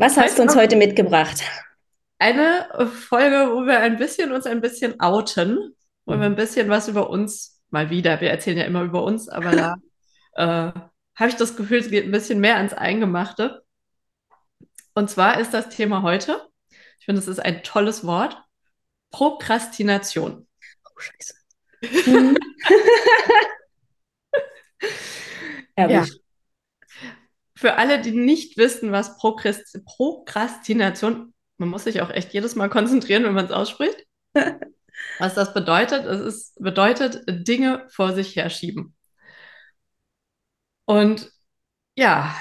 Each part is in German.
Was hast du uns heute mitgebracht? Eine Folge, wo wir ein bisschen uns ein bisschen outen, wo wir ein bisschen was über uns mal wieder, wir erzählen ja immer über uns, aber da äh, habe ich das Gefühl, es geht ein bisschen mehr ans Eingemachte. Und zwar ist das Thema heute, ich finde, es ist ein tolles Wort, Prokrastination. Oh, scheiße. Mhm. ja. Für alle, die nicht wissen, was Prokrast Prokrastination, man muss sich auch echt jedes Mal konzentrieren, wenn man es ausspricht. was das bedeutet, es ist, bedeutet Dinge vor sich herschieben. Und ja,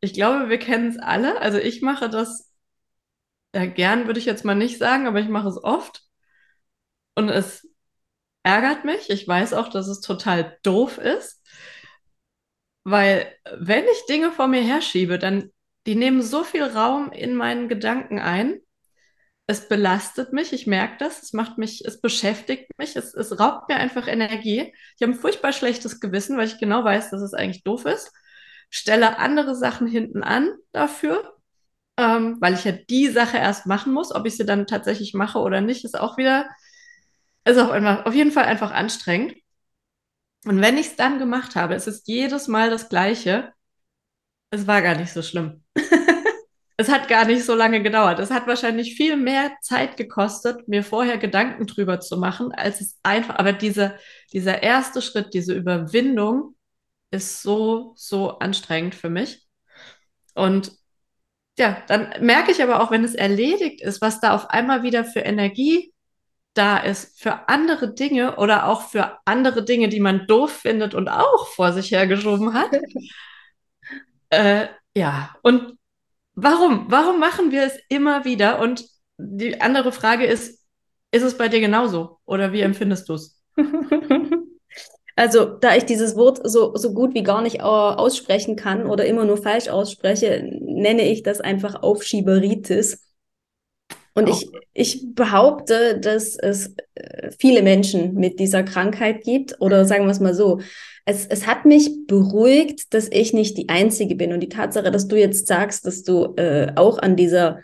ich glaube, wir kennen es alle. Also ich mache das ja, gern, würde ich jetzt mal nicht sagen, aber ich mache es oft. Und es ärgert mich. Ich weiß auch, dass es total doof ist. Weil wenn ich Dinge vor mir herschiebe, dann die nehmen so viel Raum in meinen Gedanken ein. Es belastet mich, ich merke das, es macht mich, es beschäftigt mich, es, es raubt mir einfach Energie. Ich habe ein furchtbar schlechtes Gewissen, weil ich genau weiß, dass es eigentlich doof ist. Stelle andere Sachen hinten an dafür, ähm, weil ich ja die Sache erst machen muss. Ob ich sie dann tatsächlich mache oder nicht, ist auch wieder, ist auch einfach, auf jeden Fall einfach anstrengend. Und wenn ich es dann gemacht habe, es ist jedes Mal das Gleiche. Es war gar nicht so schlimm. es hat gar nicht so lange gedauert. Es hat wahrscheinlich viel mehr Zeit gekostet, mir vorher Gedanken drüber zu machen, als es einfach. Aber diese, dieser erste Schritt, diese Überwindung, ist so, so anstrengend für mich. Und ja, dann merke ich aber auch, wenn es erledigt ist, was da auf einmal wieder für Energie da ist für andere Dinge oder auch für andere Dinge, die man doof findet und auch vor sich hergeschoben hat. äh, ja, und warum? Warum machen wir es immer wieder? Und die andere Frage ist, ist es bei dir genauso oder wie empfindest du es? Also, da ich dieses Wort so, so gut wie gar nicht aussprechen kann oder immer nur falsch ausspreche, nenne ich das einfach Aufschieberitis. Und ich, ich behaupte, dass es äh, viele Menschen mit dieser Krankheit gibt. Oder sagen wir es mal so. Es, es hat mich beruhigt, dass ich nicht die Einzige bin. Und die Tatsache, dass du jetzt sagst, dass du äh, auch an dieser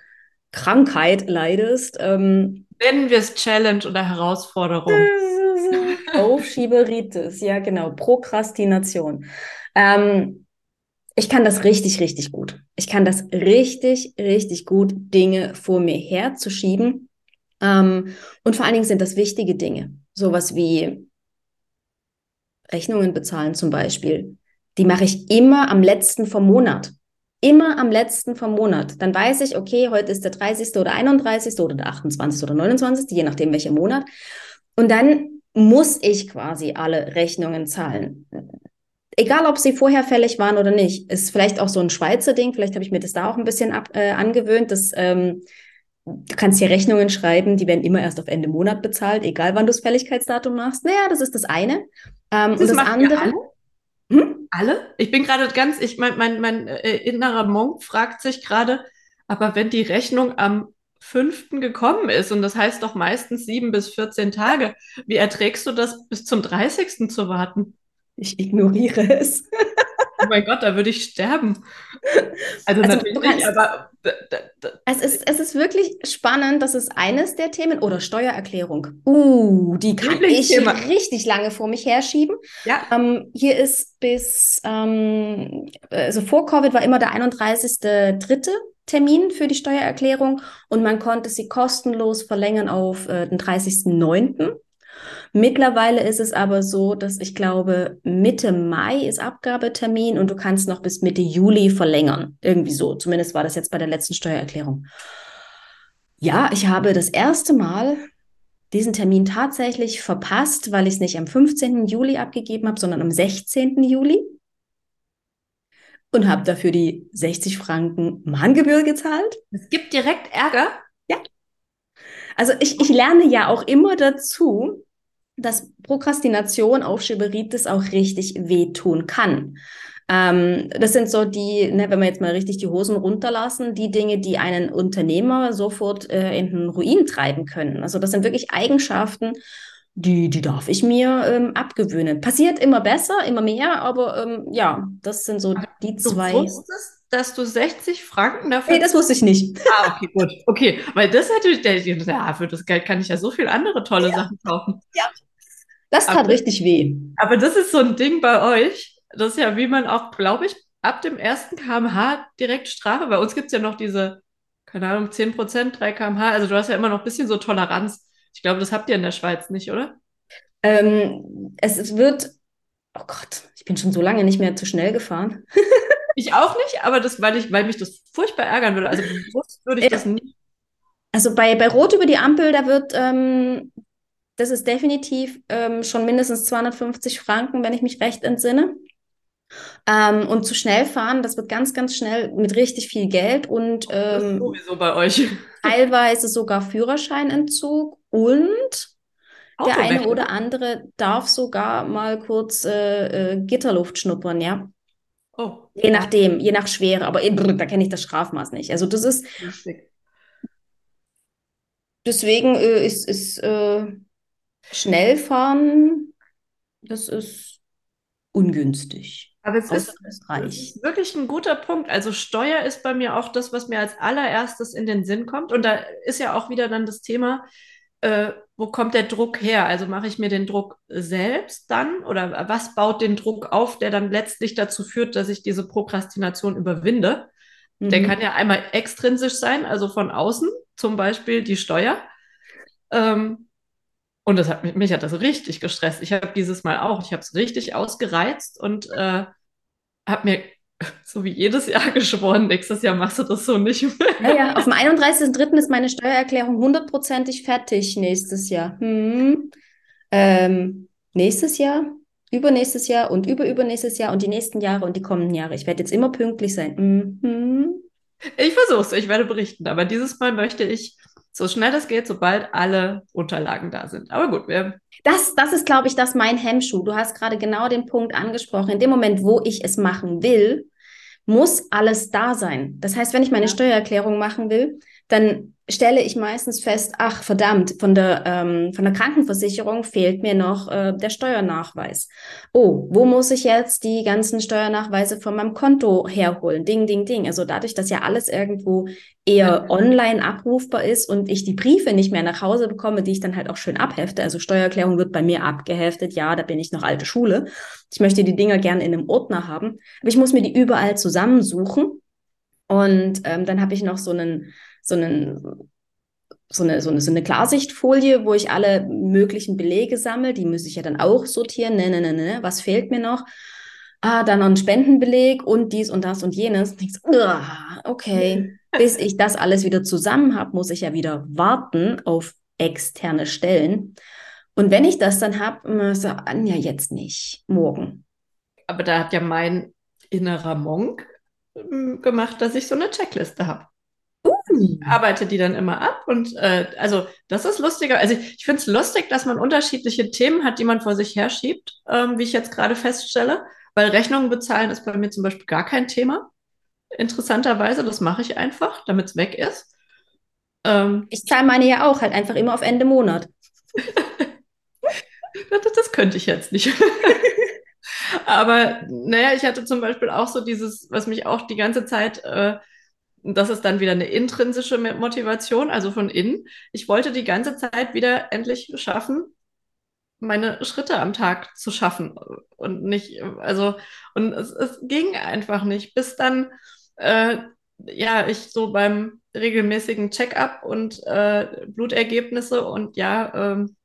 Krankheit leidest. Ähm, Nennen wir es Challenge oder Herausforderung. Aufschieberitis, ja genau, Prokrastination. Ähm, ich kann das richtig, richtig gut. Ich kann das richtig, richtig gut, Dinge vor mir herzuschieben. Ähm, und vor allen Dingen sind das wichtige Dinge. Sowas wie Rechnungen bezahlen zum Beispiel. Die mache ich immer am letzten vom Monat. Immer am letzten vom Monat. Dann weiß ich, okay, heute ist der 30. oder 31. oder der 28. oder 29., je nachdem welcher Monat. Und dann muss ich quasi alle Rechnungen zahlen egal ob sie vorher fällig waren oder nicht, ist vielleicht auch so ein Schweizer Ding. Vielleicht habe ich mir das da auch ein bisschen ab, äh, angewöhnt, dass ähm, du kannst hier Rechnungen schreiben, die werden immer erst auf Ende Monat bezahlt, egal wann du das Fälligkeitsdatum machst. Naja, das ist das eine. Ähm, das und das andere. Alle? Hm? alle? Ich bin gerade ganz, ich mein, mein, mein äh, innerer Monk fragt sich gerade, aber wenn die Rechnung am fünften gekommen ist und das heißt doch meistens sieben bis 14 Tage, wie erträgst du das bis zum 30. zu warten? Ich ignoriere es. Oh mein Gott, da würde ich sterben. Also, also natürlich kannst, nicht, aber. Es ist, es ist wirklich spannend. Das ist eines der Themen. Oder Steuererklärung. Uh, die kann ich richtig lange vor mich herschieben. Ja. Ähm, hier ist bis, ähm, also vor Covid war immer der 31.3. Termin für die Steuererklärung und man konnte sie kostenlos verlängern auf äh, den 30.9. Mittlerweile ist es aber so, dass ich glaube, Mitte Mai ist Abgabetermin und du kannst noch bis Mitte Juli verlängern. Irgendwie so. Zumindest war das jetzt bei der letzten Steuererklärung. Ja, ich habe das erste Mal diesen Termin tatsächlich verpasst, weil ich es nicht am 15. Juli abgegeben habe, sondern am 16. Juli. und habe dafür die 60 Franken Mahngebühr gezahlt. Es gibt direkt Ärger. Ja. Also ich, ich lerne ja auch immer dazu, dass Prokrastination, Aufschieberitis auch richtig wehtun kann. Ähm, das sind so die, ne, wenn wir jetzt mal richtig die Hosen runterlassen, die Dinge, die einen Unternehmer sofort äh, in den Ruin treiben können. Also das sind wirklich Eigenschaften, die, die darf ich mir ähm, abgewöhnen. Passiert immer besser, immer mehr, aber ähm, ja, das sind so die zwei. Du wusstest, dass du 60 Franken dafür. Nee, das wusste ich nicht. Ah, okay, gut. Okay, weil das hätte der, ja, für das Geld kann ich ja so viel andere tolle ja. Sachen kaufen. Ja. Das tat aber, richtig weh. Aber das ist so ein Ding bei euch. Das ist ja, wie man auch, glaube ich, ab dem ersten kmh direkt Strafe. Bei uns gibt es ja noch diese, keine Ahnung, 10 Prozent, 3 kmh. Also du hast ja immer noch ein bisschen so Toleranz. Ich glaube, das habt ihr in der Schweiz nicht, oder? Ähm, es wird, oh Gott, ich bin schon so lange nicht mehr zu schnell gefahren. ich auch nicht, aber das, weil ich, weil mich das furchtbar ärgern würde. Also bewusst würde ich ja. das nicht. Also bei, bei Rot über die Ampel, da wird, ähm, das ist definitiv ähm, schon mindestens 250 Franken, wenn ich mich recht entsinne. Ähm, und zu schnell fahren, das wird ganz, ganz schnell mit richtig viel Geld und ähm, sowieso bei euch. teilweise sogar Führerscheinentzug und der eine oder andere darf sogar mal kurz äh, äh, Gitterluft schnuppern, ja. Oh. Je nachdem, je nach Schwere, aber da kenne ich das Strafmaß nicht. Also das ist. Lustig. Deswegen äh, ist, ist äh, Schnellfahren, das ist ungünstig. Aber es ist, ist, wirklich ein guter Punkt. Also Steuer ist bei mir auch das, was mir als allererstes in den Sinn kommt. Und da ist ja auch wieder dann das Thema, äh, wo kommt der Druck her? Also mache ich mir den Druck selbst dann oder was baut den Druck auf, der dann letztlich dazu führt, dass ich diese Prokrastination überwinde? Mhm. Der kann ja einmal extrinsisch sein, also von außen, zum Beispiel die Steuer. Ähm, und das hat mich, mich hat das richtig gestresst. Ich habe dieses Mal auch, ich habe es richtig ausgereizt und äh, habe mir so wie jedes Jahr geschworen, nächstes Jahr machst du das so nicht mehr. Ja, ja. auf dem 31.03. ist meine Steuererklärung hundertprozentig fertig nächstes Jahr. Hm. Ähm, nächstes Jahr, übernächstes Jahr und überübernächstes Jahr und die nächsten Jahre und die kommenden Jahre. Ich werde jetzt immer pünktlich sein. Mhm. Ich versuche es, ich werde berichten, aber dieses Mal möchte ich so schnell es geht, sobald alle Unterlagen da sind. Aber gut, wir. Das, das ist, glaube ich, das mein Hemmschuh. Du hast gerade genau den Punkt angesprochen. In dem Moment, wo ich es machen will, muss alles da sein. Das heißt, wenn ich meine Steuererklärung machen will, dann stelle ich meistens fest, ach verdammt, von der, ähm, von der Krankenversicherung fehlt mir noch äh, der Steuernachweis. Oh, wo muss ich jetzt die ganzen Steuernachweise von meinem Konto herholen? Ding, ding, ding. Also dadurch, dass ja alles irgendwo eher online abrufbar ist und ich die Briefe nicht mehr nach Hause bekomme, die ich dann halt auch schön abhefte. Also Steuererklärung wird bei mir abgeheftet. Ja, da bin ich noch alte Schule. Ich möchte die Dinger gerne in einem Ordner haben. Aber ich muss mir die überall zusammensuchen. Und ähm, dann habe ich noch so einen so einen so eine, so eine, so eine Klarsichtfolie, wo ich alle möglichen Belege sammle. Die muss ich ja dann auch sortieren. Ne, ne, ne, ne. Was fehlt mir noch? Ah, dann noch ein Spendenbeleg und dies und das und jenes. Und so, okay, bis ich das alles wieder zusammen habe, muss ich ja wieder warten auf externe Stellen. Und wenn ich das dann habe, so, ja, jetzt nicht, morgen. Aber da hat ja mein innerer Monk hm, gemacht, dass ich so eine Checkliste habe. Uh. arbeite die dann immer ab und äh, also das ist lustiger. Also ich, ich finde es lustig, dass man unterschiedliche Themen hat, die man vor sich herschiebt, ähm, wie ich jetzt gerade feststelle, weil Rechnungen bezahlen ist bei mir zum Beispiel gar kein Thema. Interessanterweise, das mache ich einfach, damit es weg ist. Ähm, ich zahle meine ja auch halt einfach immer auf Ende Monat. das, das könnte ich jetzt nicht. Aber naja, ich hatte zum Beispiel auch so dieses, was mich auch die ganze Zeit äh, das ist dann wieder eine intrinsische Motivation, also von innen. Ich wollte die ganze Zeit wieder endlich schaffen, meine Schritte am Tag zu schaffen und nicht, also, und es, es ging einfach nicht, bis dann, äh, ja, ich so beim regelmäßigen Check-up und äh, Blutergebnisse und ja, ähm,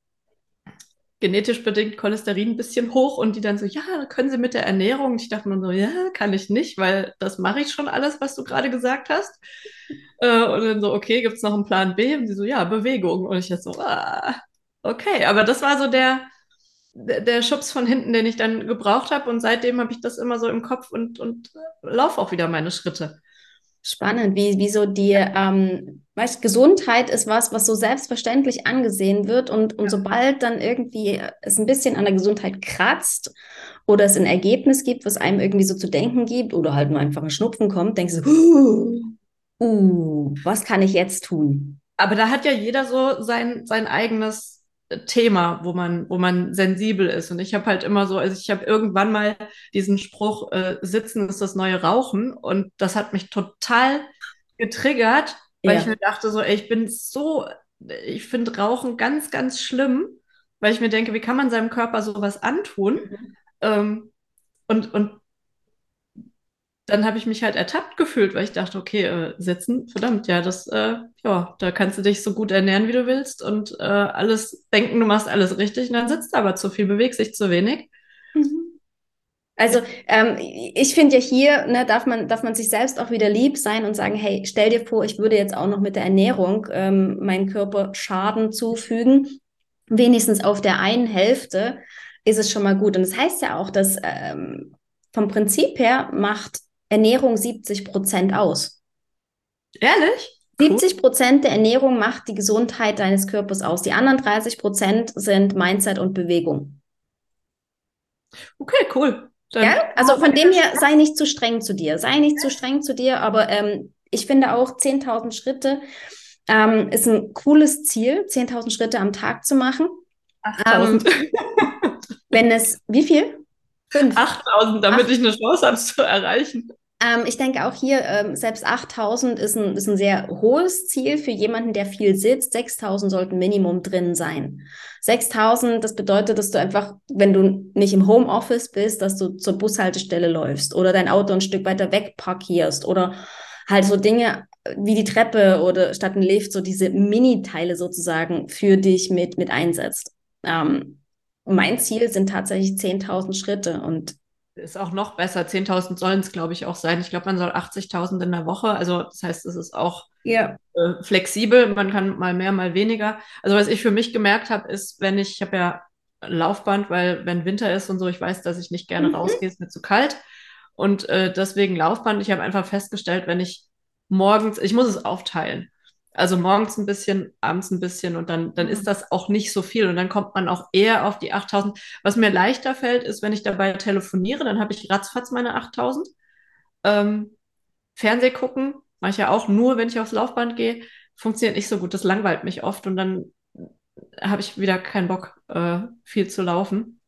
genetisch bedingt Cholesterin ein bisschen hoch und die dann so, ja, können Sie mit der Ernährung? Und ich dachte mir so, ja, kann ich nicht, weil das mache ich schon alles, was du gerade gesagt hast. Äh, und dann so, okay, gibt es noch einen Plan B? Und die so, ja, Bewegung. Und ich dachte so, ah, okay, aber das war so der, der Schubs von hinten, den ich dann gebraucht habe. Und seitdem habe ich das immer so im Kopf und, und laufe auch wieder meine Schritte. Spannend, wie, wie so die, ähm, weißt, Gesundheit ist was, was so selbstverständlich angesehen wird und, und ja. sobald dann irgendwie es ein bisschen an der Gesundheit kratzt oder es ein Ergebnis gibt, was einem irgendwie so zu denken gibt oder halt nur einfach ein Schnupfen kommt, denkst du, uh, uh, was kann ich jetzt tun? Aber da hat ja jeder so sein, sein eigenes Thema, wo man, wo man sensibel ist. Und ich habe halt immer so, also ich habe irgendwann mal diesen Spruch, äh, Sitzen ist das neue Rauchen. Und das hat mich total getriggert, weil ja. ich mir dachte so, ey, ich bin so, ich finde Rauchen ganz, ganz schlimm, weil ich mir denke, wie kann man seinem Körper sowas antun? Mhm. Ähm, und, und dann habe ich mich halt ertappt gefühlt, weil ich dachte, okay, äh, sitzen, verdammt, ja, das, äh, ja, da kannst du dich so gut ernähren, wie du willst und äh, alles denken, du machst alles richtig und dann sitzt aber zu viel, bewegst dich zu wenig. Mhm. Also ähm, ich finde ja hier, ne, darf man, darf man sich selbst auch wieder lieb sein und sagen, hey, stell dir vor, ich würde jetzt auch noch mit der Ernährung ähm, meinem Körper Schaden zufügen. Wenigstens auf der einen Hälfte ist es schon mal gut. Und das heißt ja auch, dass ähm, vom Prinzip her macht Ernährung 70 Prozent aus. Ehrlich? 70 Prozent der Ernährung macht die Gesundheit deines Körpers aus. Die anderen 30 Prozent sind Mindset und Bewegung. Okay, cool. Dann ja, also von dem her, sei nicht zu streng zu dir. Sei nicht zu streng zu dir, aber ähm, ich finde auch 10.000 Schritte ähm, ist ein cooles Ziel, 10.000 Schritte am Tag zu machen. 8.000. Ähm, wenn es, wie viel? 8.000, damit Acht. ich eine Chance habe, es zu erreichen. Ähm, ich denke auch hier, ähm, selbst 8000 ist ein, ist ein sehr hohes Ziel für jemanden, der viel sitzt. 6000 sollten Minimum drin sein. 6000, das bedeutet, dass du einfach, wenn du nicht im Homeoffice bist, dass du zur Bushaltestelle läufst oder dein Auto ein Stück weiter weg parkierst oder halt so Dinge wie die Treppe oder statt ein Lift, so diese Mini-Teile sozusagen für dich mit, mit einsetzt. Ähm, mein Ziel sind tatsächlich 10.000 Schritte und ist auch noch besser. 10.000 sollen es, glaube ich, auch sein. Ich glaube, man soll 80.000 in der Woche. Also das heißt, es ist auch ja. äh, flexibel. Man kann mal mehr, mal weniger. Also was ich für mich gemerkt habe, ist, wenn ich, ich habe ja Laufband, weil wenn Winter ist und so, ich weiß, dass ich nicht gerne mhm. rausgehe, ist mir zu kalt. Und äh, deswegen Laufband. Ich habe einfach festgestellt, wenn ich morgens, ich muss es aufteilen. Also morgens ein bisschen, abends ein bisschen und dann, dann ist mhm. das auch nicht so viel und dann kommt man auch eher auf die 8000. Was mir leichter fällt, ist, wenn ich dabei telefoniere, dann habe ich ratzfatz meine 8000. Ähm, Fernseh gucken, mache ich ja auch nur, wenn ich aufs Laufband gehe, funktioniert nicht so gut. Das langweilt mich oft und dann habe ich wieder keinen Bock, äh, viel zu laufen.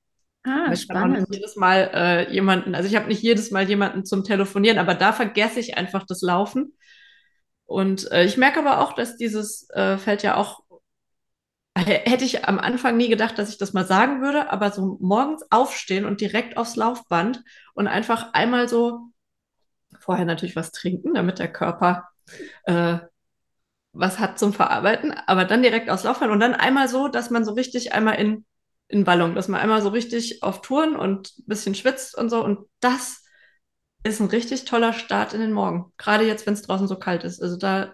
Ah, ich spannend. jedes Mal äh, jemanden, also ich habe nicht jedes Mal jemanden zum Telefonieren, aber da vergesse ich einfach das Laufen. Und äh, ich merke aber auch, dass dieses äh, Feld ja auch, hätte ich am Anfang nie gedacht, dass ich das mal sagen würde, aber so morgens aufstehen und direkt aufs Laufband und einfach einmal so, vorher natürlich was trinken, damit der Körper äh, was hat zum Verarbeiten, aber dann direkt aufs Laufband und dann einmal so, dass man so richtig einmal in, in Ballung, dass man einmal so richtig auf Touren und ein bisschen schwitzt und so und das ist ein richtig toller Start in den Morgen. Gerade jetzt, wenn es draußen so kalt ist. Also da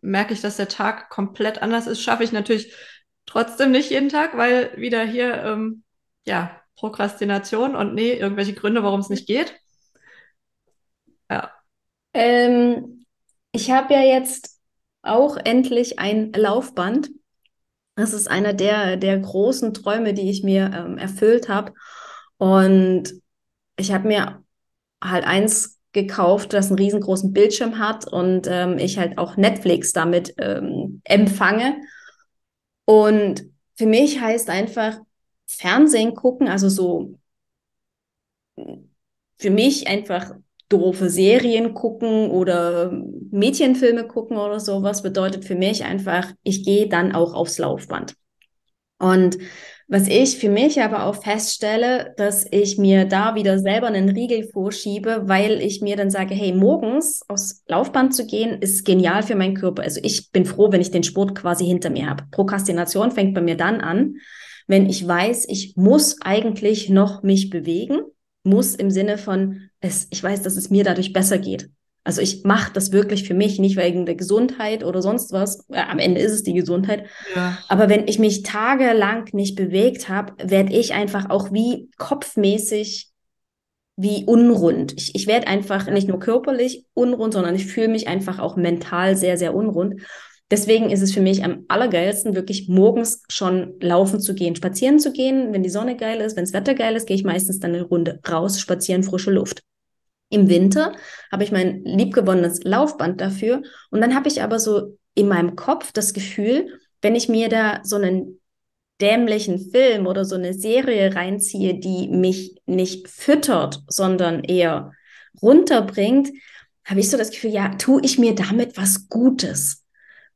merke ich, dass der Tag komplett anders ist. Schaffe ich natürlich trotzdem nicht jeden Tag, weil wieder hier, ähm, ja, Prokrastination und nee, irgendwelche Gründe, warum es nicht geht. Ja. Ähm, ich habe ja jetzt auch endlich ein Laufband. Das ist einer der, der großen Träume, die ich mir ähm, erfüllt habe. Und ich habe mir halt eins gekauft, das einen riesengroßen Bildschirm hat und ähm, ich halt auch Netflix damit ähm, empfange. Und für mich heißt einfach Fernsehen gucken, also so für mich einfach doofe Serien gucken oder Mädchenfilme gucken oder sowas bedeutet für mich einfach, ich gehe dann auch aufs Laufband. Und was ich für mich aber auch feststelle, dass ich mir da wieder selber einen Riegel vorschiebe, weil ich mir dann sage, hey, morgens aufs Laufband zu gehen, ist genial für meinen Körper. Also ich bin froh, wenn ich den Sport quasi hinter mir habe. Prokrastination fängt bei mir dann an, wenn ich weiß, ich muss eigentlich noch mich bewegen, muss im Sinne von, es, ich weiß, dass es mir dadurch besser geht. Also ich mache das wirklich für mich, nicht wegen der Gesundheit oder sonst was. Ja, am Ende ist es die Gesundheit. Ja. Aber wenn ich mich tagelang nicht bewegt habe, werde ich einfach auch wie kopfmäßig wie unrund. Ich, ich werde einfach nicht nur körperlich unrund, sondern ich fühle mich einfach auch mental sehr, sehr unrund. Deswegen ist es für mich am allergeilsten, wirklich morgens schon laufen zu gehen, spazieren zu gehen. Wenn die Sonne geil ist, wenn das Wetter geil ist, gehe ich meistens dann eine Runde raus, spazieren, frische Luft. Im Winter habe ich mein liebgewonnenes Laufband dafür. Und dann habe ich aber so in meinem Kopf das Gefühl, wenn ich mir da so einen dämlichen Film oder so eine Serie reinziehe, die mich nicht füttert, sondern eher runterbringt, habe ich so das Gefühl, ja, tue ich mir damit was Gutes.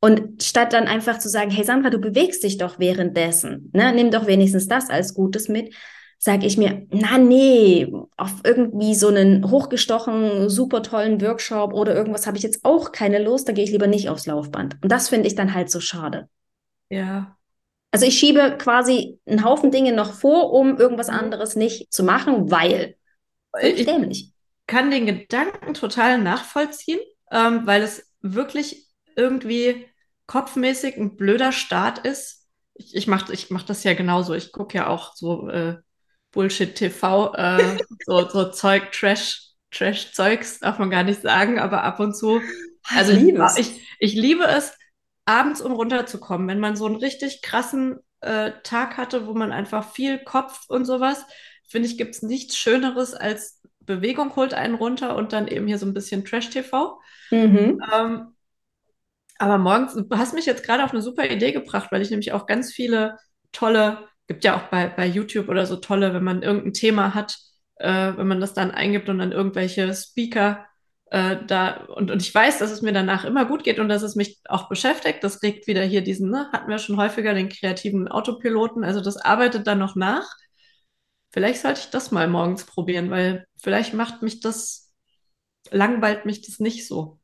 Und statt dann einfach zu sagen, hey Sandra, du bewegst dich doch währenddessen, ne, nimm doch wenigstens das als Gutes mit, sage ich mir, na nee, auf irgendwie so einen hochgestochen, super tollen Workshop oder irgendwas habe ich jetzt auch keine Lust, da gehe ich lieber nicht aufs Laufband. Und das finde ich dann halt so schade. Ja. Also ich schiebe quasi einen Haufen Dinge noch vor, um irgendwas mhm. anderes nicht zu machen, weil ich dämlich. kann den Gedanken total nachvollziehen, ähm, weil es wirklich irgendwie kopfmäßig ein blöder Start ist. Ich, ich mache ich mach das ja genauso. Ich gucke ja auch so äh, Bullshit-TV, äh, so, so Zeug, Trash, Trash-Zeugs, darf man gar nicht sagen, aber ab und zu. Also ich, liebe ich, ich liebe es, abends um runterzukommen, wenn man so einen richtig krassen äh, Tag hatte, wo man einfach viel Kopf und sowas, finde ich, gibt es nichts Schöneres als Bewegung holt einen runter und dann eben hier so ein bisschen Trash-TV. Mhm. Ähm, aber morgens, du hast mich jetzt gerade auf eine super Idee gebracht, weil ich nämlich auch ganz viele tolle, gibt ja auch bei, bei YouTube oder so tolle, wenn man irgendein Thema hat, äh, wenn man das dann eingibt und dann irgendwelche Speaker äh, da, und, und ich weiß, dass es mir danach immer gut geht und dass es mich auch beschäftigt. Das regt wieder hier diesen, ne, hatten wir schon häufiger, den kreativen Autopiloten. Also das arbeitet dann noch nach. Vielleicht sollte ich das mal morgens probieren, weil vielleicht macht mich das, langweilt mich das nicht so.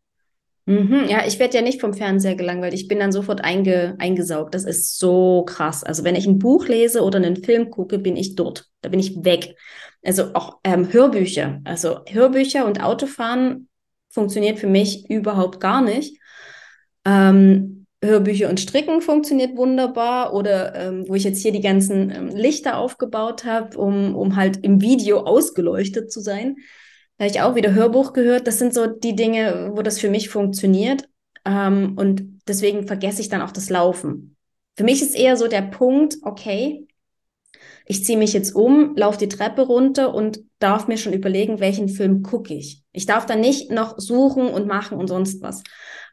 Mhm, ja, ich werde ja nicht vom Fernseher gelangweilt. Ich bin dann sofort einge, eingesaugt. Das ist so krass. Also wenn ich ein Buch lese oder einen Film gucke, bin ich dort. Da bin ich weg. Also auch ähm, Hörbücher. Also Hörbücher und Autofahren funktioniert für mich überhaupt gar nicht. Ähm, Hörbücher und Stricken funktioniert wunderbar oder ähm, wo ich jetzt hier die ganzen ähm, Lichter aufgebaut habe, um, um halt im Video ausgeleuchtet zu sein. Da habe ich auch wieder Hörbuch gehört. Das sind so die Dinge, wo das für mich funktioniert. Ähm, und deswegen vergesse ich dann auch das Laufen. Für mich ist eher so der Punkt, okay, ich ziehe mich jetzt um, laufe die Treppe runter und darf mir schon überlegen, welchen Film gucke ich. Ich darf dann nicht noch suchen und machen und sonst was.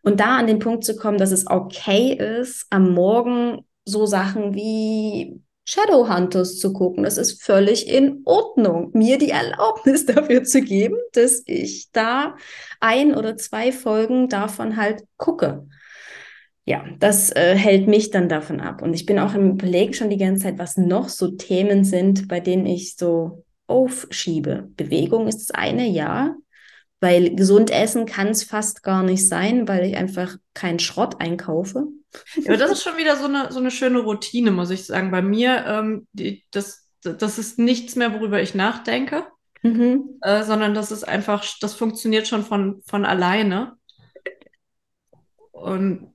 Und da an den Punkt zu kommen, dass es okay ist, am Morgen so Sachen wie Shadowhunters zu gucken. Das ist völlig in Ordnung, mir die Erlaubnis dafür zu geben, dass ich da ein oder zwei Folgen davon halt gucke. Ja, das äh, hält mich dann davon ab. Und ich bin auch im Überlegen schon die ganze Zeit, was noch so Themen sind, bei denen ich so aufschiebe. Bewegung ist das eine, ja. Weil gesund essen kann es fast gar nicht sein, weil ich einfach keinen Schrott einkaufe. Ja, aber das ist schon wieder so eine, so eine schöne Routine, muss ich sagen. Bei mir, ähm, die, das, das ist nichts mehr, worüber ich nachdenke, mhm. äh, sondern das ist einfach, das funktioniert schon von, von alleine. Und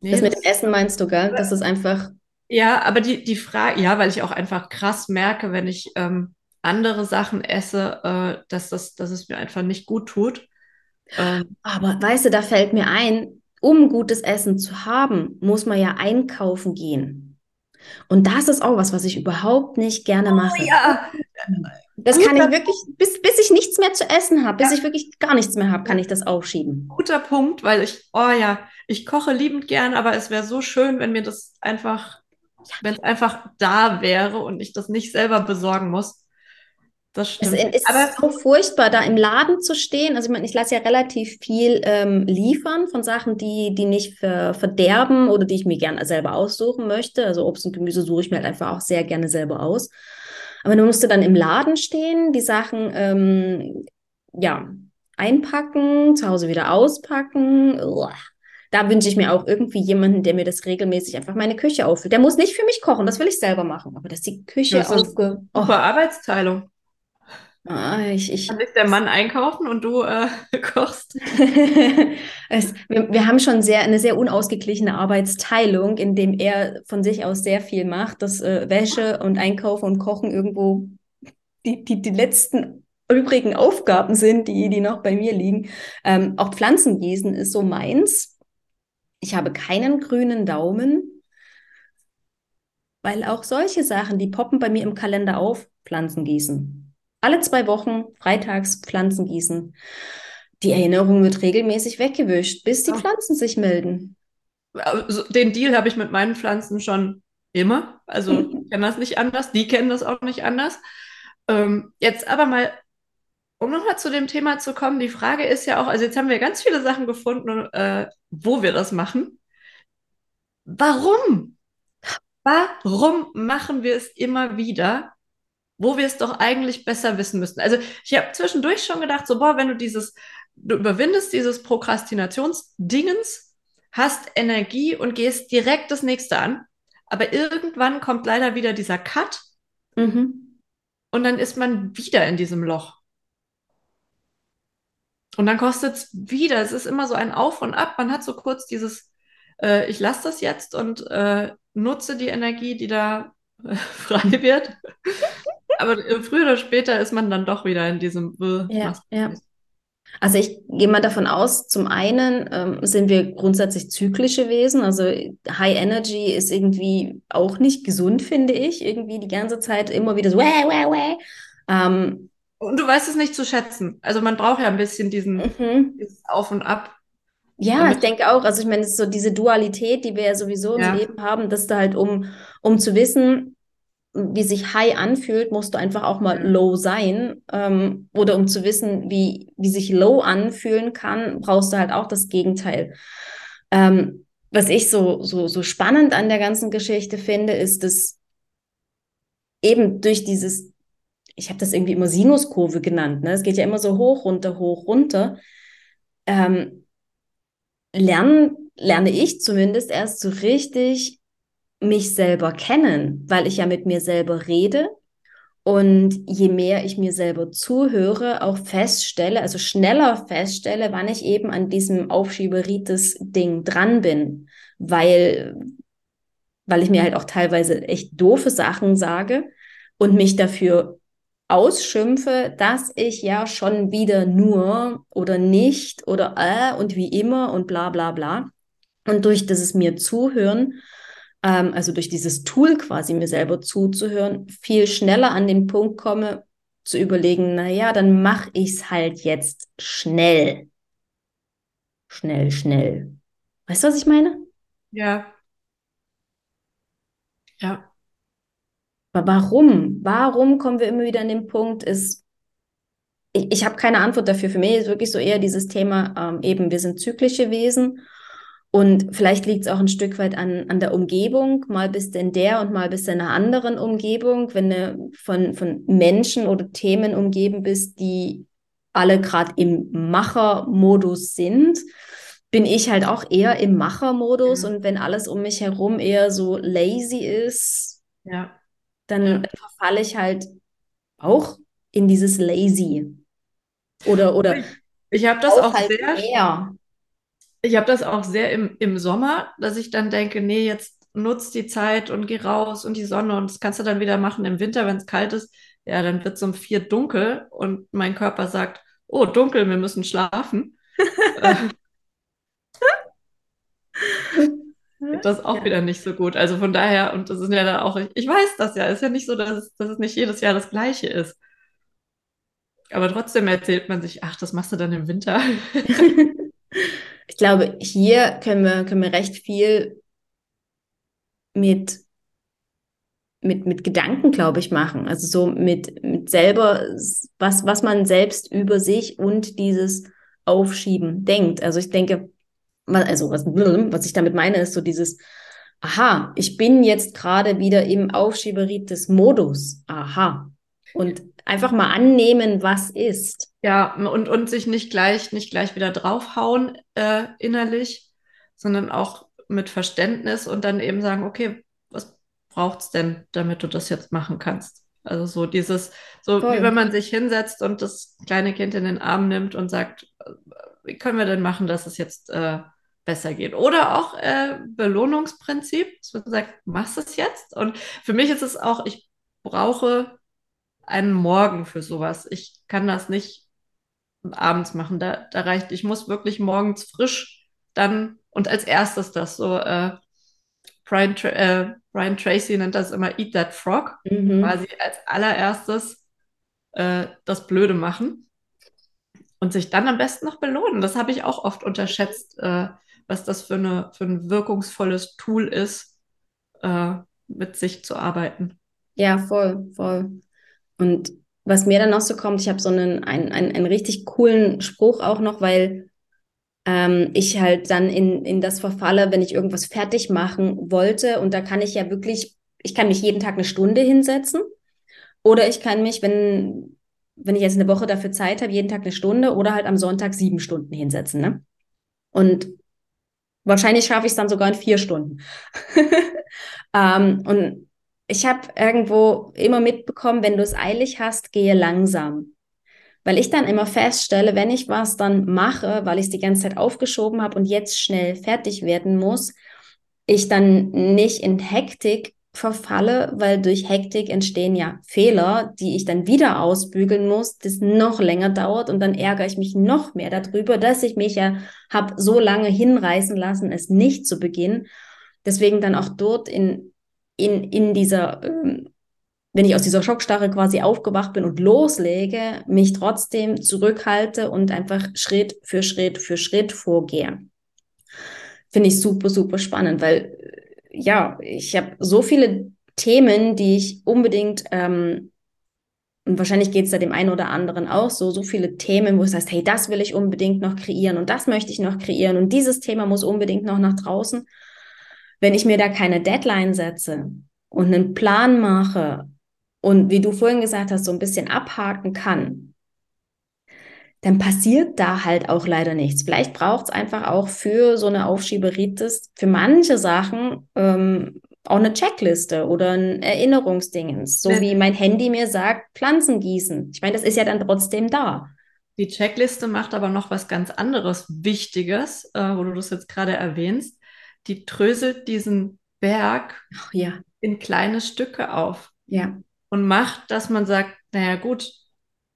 nee, das mit dem Essen meinst du, gell? Das ist einfach. Ja, aber die, die Frage, ja, weil ich auch einfach krass merke, wenn ich ähm, andere Sachen esse, äh, dass, das, dass es mir einfach nicht gut tut. Ähm, aber weißt du, da fällt mir ein, um gutes Essen zu haben, muss man ja einkaufen gehen. Und das ist auch was, was ich überhaupt nicht gerne oh mache. Oh, ja. Das Guter kann ich wirklich, bis, bis ich nichts mehr zu essen habe, bis ja. ich wirklich gar nichts mehr habe, kann ich das aufschieben. Guter Punkt, weil ich, oh ja, ich koche liebend gern, aber es wäre so schön, wenn mir das einfach, wenn es einfach da wäre und ich das nicht selber besorgen muss. Das stimmt. Es ist aber so furchtbar, da im Laden zu stehen. Also ich meine, ich lasse ja relativ viel ähm, liefern von Sachen, die, die nicht ver verderben oder die ich mir gerne selber aussuchen möchte. Also Obst und Gemüse suche ich mir halt einfach auch sehr gerne selber aus. Aber du musst dann im Laden stehen, die Sachen ähm, ja einpacken, zu Hause wieder auspacken. Uah. Da wünsche ich mir auch irgendwie jemanden, der mir das regelmäßig einfach meine Küche auffüllt. Der muss nicht für mich kochen, das will ich selber machen, aber dass die Küche aufge... Super oh. Arbeitsteilung. Ah, ich, ich, Kann sich der Mann einkaufen und du äh, kochst? es, wir, wir, haben schon sehr, eine sehr unausgeglichene Arbeitsteilung, in dem er von sich aus sehr viel macht, dass äh, Wäsche und Einkaufen und Kochen irgendwo die, die, die letzten übrigen Aufgaben sind, die, die noch bei mir liegen. Ähm, auch Pflanzengießen ist so meins. Ich habe keinen grünen Daumen, weil auch solche Sachen, die poppen bei mir im Kalender auf, Pflanzengießen alle zwei Wochen freitags Pflanzen gießen. Die Erinnerung wird regelmäßig weggewischt, bis die Pflanzen sich melden. Also, den Deal habe ich mit meinen Pflanzen schon immer. Also ich kenne das nicht anders, die kennen das auch nicht anders. Ähm, jetzt aber mal, um nochmal zu dem Thema zu kommen, die Frage ist ja auch, also jetzt haben wir ganz viele Sachen gefunden, äh, wo wir das machen. Warum? Warum machen wir es immer wieder? Wo wir es doch eigentlich besser wissen müssten. Also ich habe zwischendurch schon gedacht, so, boah, wenn du dieses, du überwindest dieses Prokrastinationsdingens, hast Energie und gehst direkt das nächste an. Aber irgendwann kommt leider wieder dieser Cut mhm. und dann ist man wieder in diesem Loch. Und dann kostet es wieder. Es ist immer so ein Auf und Ab. Man hat so kurz dieses, äh, ich lasse das jetzt und äh, nutze die Energie, die da äh, frei wird. Aber früher oder später ist man dann doch wieder in diesem. Äh, ja, ja. Also ich gehe mal davon aus, zum einen ähm, sind wir grundsätzlich zyklische Wesen. Also High Energy ist irgendwie auch nicht gesund, finde ich. Irgendwie die ganze Zeit immer wieder so, wäh, wäh, wäh. Ähm, und du weißt es nicht zu schätzen. Also man braucht ja ein bisschen diesen mhm. dieses Auf und Ab. Ja, ich denke auch. Also ich meine, es ist so diese Dualität, die wir ja sowieso ja. im Leben haben, dass da halt um, um zu wissen, wie sich High anfühlt, musst du einfach auch mal Low sein. Ähm, oder um zu wissen, wie, wie sich Low anfühlen kann, brauchst du halt auch das Gegenteil. Ähm, was ich so, so, so spannend an der ganzen Geschichte finde, ist, dass eben durch dieses, ich habe das irgendwie immer Sinuskurve genannt, ne? es geht ja immer so hoch, runter, hoch, runter, ähm, lernen, lerne ich zumindest erst so richtig mich selber kennen, weil ich ja mit mir selber rede und je mehr ich mir selber zuhöre, auch feststelle, also schneller feststelle, wann ich eben an diesem Aufschieberitis-Ding dran bin, weil, weil ich mir halt auch teilweise echt doofe Sachen sage und mich dafür ausschimpfe, dass ich ja schon wieder nur oder nicht oder äh und wie immer und bla bla bla. Und durch das mir zuhören, ähm, also durch dieses Tool quasi mir selber zuzuhören, viel schneller an den Punkt komme, zu überlegen, naja, dann mache ich es halt jetzt schnell. Schnell, schnell. Weißt du, was ich meine? Ja. Ja. Aber warum? Warum kommen wir immer wieder an den Punkt, ist, ich, ich habe keine Antwort dafür. Für mich ist wirklich so eher dieses Thema, ähm, eben, wir sind zyklische Wesen und vielleicht liegt es auch ein Stück weit an, an der Umgebung. Mal bist du in der und mal bist du in einer anderen Umgebung. Wenn du von, von Menschen oder Themen umgeben bist, die alle gerade im Machermodus sind, bin ich halt auch eher im Machermodus. Ja. Und wenn alles um mich herum eher so lazy ist, ja. dann ja. verfalle ich halt auch in dieses lazy. Oder, oder ich, ich habe das auch halt sehr, mehr. Ich habe das auch sehr im, im Sommer, dass ich dann denke, nee, jetzt nutzt die Zeit und geh raus und die Sonne und das kannst du dann wieder machen im Winter, wenn es kalt ist. Ja, dann wird es um vier dunkel und mein Körper sagt, oh, dunkel, wir müssen schlafen. das auch ja. wieder nicht so gut. Also von daher, und das ist ja dann auch, ich weiß das ja, ist ja nicht so, dass es, dass es nicht jedes Jahr das Gleiche ist. Aber trotzdem erzählt man sich, ach, das machst du dann im Winter. ich glaube, hier können wir, können wir recht viel mit, mit, mit Gedanken, glaube ich, machen. Also so mit, mit selber, was, was man selbst über sich und dieses Aufschieben denkt. Also ich denke, also was, was ich damit meine, ist so dieses, aha, ich bin jetzt gerade wieder im Aufschieberitis-Modus. Aha. Und einfach mal annehmen, was ist. Ja, und, und sich nicht gleich, nicht gleich wieder draufhauen äh, innerlich, sondern auch mit Verständnis und dann eben sagen, okay, was braucht es denn, damit du das jetzt machen kannst? Also so dieses, so Voll. wie wenn man sich hinsetzt und das kleine Kind in den Arm nimmt und sagt, wie können wir denn machen, dass es jetzt äh, besser geht? Oder auch äh, Belohnungsprinzip, dass man sagt, machst es jetzt? Und für mich ist es auch, ich brauche einen Morgen für sowas. Ich kann das nicht abends machen. Da, da reicht, ich muss wirklich morgens frisch dann und als erstes das so, äh, Brian, Tra äh, Brian Tracy nennt das immer Eat That Frog, mhm. quasi als allererstes äh, das Blöde machen und sich dann am besten noch belohnen. Das habe ich auch oft unterschätzt, äh, was das für, eine, für ein wirkungsvolles Tool ist, äh, mit sich zu arbeiten. Ja, voll, voll. Und was mir dann noch so kommt, ich habe so einen, einen, einen, einen richtig coolen Spruch auch noch, weil ähm, ich halt dann in, in das verfalle, wenn ich irgendwas fertig machen wollte. Und da kann ich ja wirklich, ich kann mich jeden Tag eine Stunde hinsetzen. Oder ich kann mich, wenn, wenn ich jetzt eine Woche dafür Zeit habe, jeden Tag eine Stunde oder halt am Sonntag sieben Stunden hinsetzen. Ne? Und wahrscheinlich schaffe ich es dann sogar in vier Stunden. ähm, und ich habe irgendwo immer mitbekommen, wenn du es eilig hast, gehe langsam. Weil ich dann immer feststelle, wenn ich was dann mache, weil ich es die ganze Zeit aufgeschoben habe und jetzt schnell fertig werden muss, ich dann nicht in Hektik verfalle, weil durch Hektik entstehen ja Fehler, die ich dann wieder ausbügeln muss, das noch länger dauert und dann ärgere ich mich noch mehr darüber, dass ich mich ja habe so lange hinreißen lassen, es nicht zu beginnen. Deswegen dann auch dort in in, in dieser, ähm, wenn ich aus dieser Schockstarre quasi aufgewacht bin und loslege, mich trotzdem zurückhalte und einfach Schritt für Schritt für Schritt vorgehe. Finde ich super, super spannend, weil äh, ja, ich habe so viele Themen, die ich unbedingt ähm, und wahrscheinlich geht es da dem einen oder anderen auch so, so viele Themen, wo es heißt, hey, das will ich unbedingt noch kreieren und das möchte ich noch kreieren und dieses Thema muss unbedingt noch nach draußen. Wenn ich mir da keine Deadline setze und einen Plan mache und wie du vorhin gesagt hast, so ein bisschen abhaken kann, dann passiert da halt auch leider nichts. Vielleicht braucht es einfach auch für so eine Aufschieberitis, für manche Sachen ähm, auch eine Checkliste oder ein Erinnerungsdingens, so wie mein Handy mir sagt, Pflanzen gießen. Ich meine, das ist ja dann trotzdem da. Die Checkliste macht aber noch was ganz anderes Wichtiges, äh, wo du das jetzt gerade erwähnst die dröselt diesen Berg ja. in kleine Stücke auf. Ja. Und macht, dass man sagt, naja gut,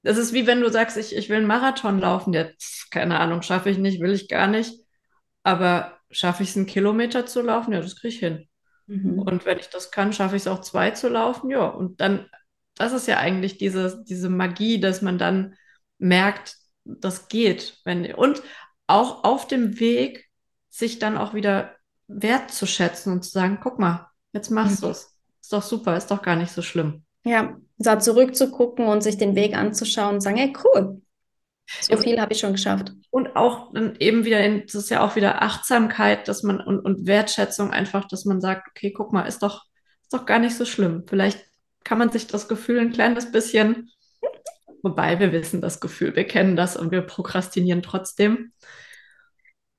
das ist wie wenn du sagst, ich, ich will einen Marathon laufen. Jetzt, keine Ahnung, schaffe ich nicht, will ich gar nicht. Aber schaffe ich es, einen Kilometer zu laufen? Ja, das kriege ich hin. Mhm. Und wenn ich das kann, schaffe ich es auch zwei zu laufen. Ja, und dann, das ist ja eigentlich diese, diese Magie, dass man dann merkt, das geht. Wenn, und auch auf dem Weg sich dann auch wieder wertzuschätzen und zu sagen, guck mal, jetzt machst mhm. du es. Ist doch super, ist doch gar nicht so schlimm. Ja, da zurückzugucken und sich den Weg anzuschauen und sagen, hey, cool, so viel habe ich schon geschafft. Und auch dann eben wieder, in, das ist ja auch wieder Achtsamkeit, dass man und, und Wertschätzung einfach, dass man sagt, okay, guck mal, ist doch, ist doch gar nicht so schlimm. Vielleicht kann man sich das Gefühl ein kleines bisschen, wobei wir wissen das Gefühl, wir kennen das und wir prokrastinieren trotzdem.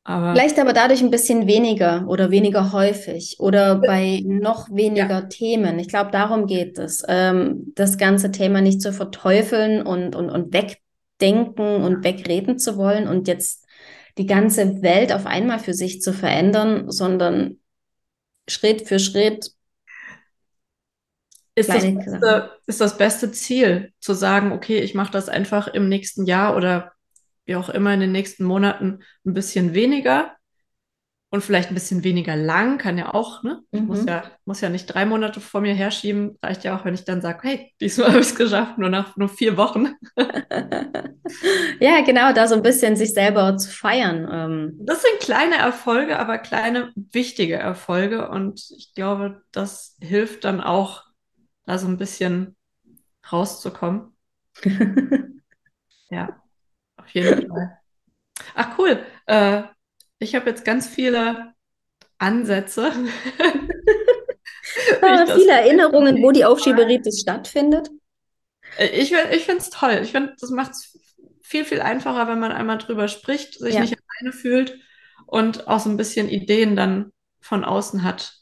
Aber Vielleicht aber dadurch ein bisschen weniger oder weniger häufig oder bei noch weniger ja. Themen. Ich glaube, darum geht es, ähm, das ganze Thema nicht zu verteufeln und, und, und wegdenken und wegreden zu wollen und jetzt die ganze Welt auf einmal für sich zu verändern, sondern Schritt für Schritt. Ist das, beste, ist das beste Ziel, zu sagen, okay, ich mache das einfach im nächsten Jahr oder wie auch immer in den nächsten Monaten ein bisschen weniger und vielleicht ein bisschen weniger lang, kann ja auch, ne? Ich mhm. muss, ja, muss ja nicht drei Monate vor mir herschieben. Reicht ja auch, wenn ich dann sage, hey, diesmal habe ich es geschafft, nur nach nur vier Wochen. ja, genau, da so ein bisschen sich selber zu feiern. Ähm. Das sind kleine Erfolge, aber kleine, wichtige Erfolge. Und ich glaube, das hilft dann auch, da so ein bisschen rauszukommen. ja. Auf jeden Fall. Ach cool. Äh, ich habe jetzt ganz viele Ansätze. ah, viele Erinnerungen, wo die Aufschieberitis stattfindet. Äh, ich, ich finde es toll. Ich finde, das macht es viel, viel einfacher, wenn man einmal drüber spricht, sich ja. nicht alleine fühlt und auch so ein bisschen Ideen dann von außen hat,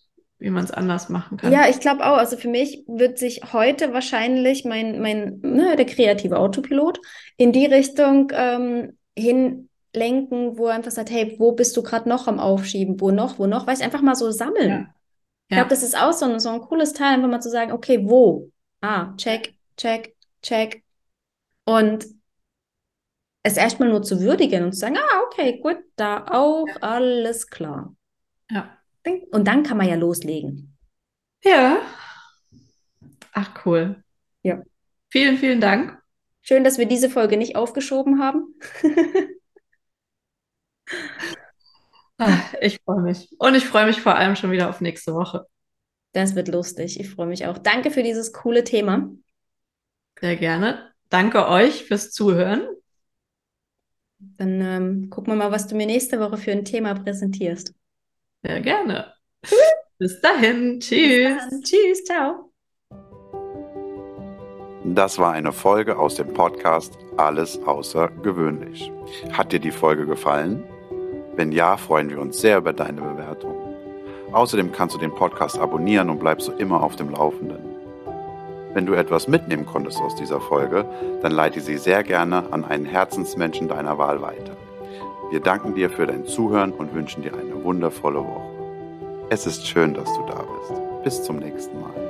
wie man es anders machen kann. Ja, ich glaube auch. Also für mich wird sich heute wahrscheinlich mein, mein ne, der kreative Autopilot in die Richtung ähm, hinlenken, wo er einfach sagt, hey, wo bist du gerade noch am Aufschieben? Wo noch, wo noch? Weißt einfach mal so sammeln. Ja. Ich glaube, das ist auch so ein, so ein cooles Teil, einfach mal zu sagen, okay, wo? Ah, check, check, check. Und es erstmal nur zu würdigen und zu sagen, ah, okay, gut, da auch, alles klar. Ja. Und dann kann man ja loslegen. Ja. Ach, cool. Ja. Vielen, vielen Dank. Schön, dass wir diese Folge nicht aufgeschoben haben. Ach, ich freue mich. Und ich freue mich vor allem schon wieder auf nächste Woche. Das wird lustig. Ich freue mich auch. Danke für dieses coole Thema. Sehr gerne. Danke euch fürs Zuhören. Dann ähm, gucken wir mal, was du mir nächste Woche für ein Thema präsentierst. Sehr gerne. Bis dahin. Tschüss. Bis dann. Tschüss. Ciao. Das war eine Folge aus dem Podcast Alles außergewöhnlich. Hat dir die Folge gefallen? Wenn ja, freuen wir uns sehr über deine Bewertung. Außerdem kannst du den Podcast abonnieren und bleibst so immer auf dem Laufenden. Wenn du etwas mitnehmen konntest aus dieser Folge, dann leite sie sehr gerne an einen Herzensmenschen deiner Wahl weiter. Wir danken dir für dein Zuhören und wünschen dir eine wundervolle Woche. Es ist schön, dass du da bist. Bis zum nächsten Mal.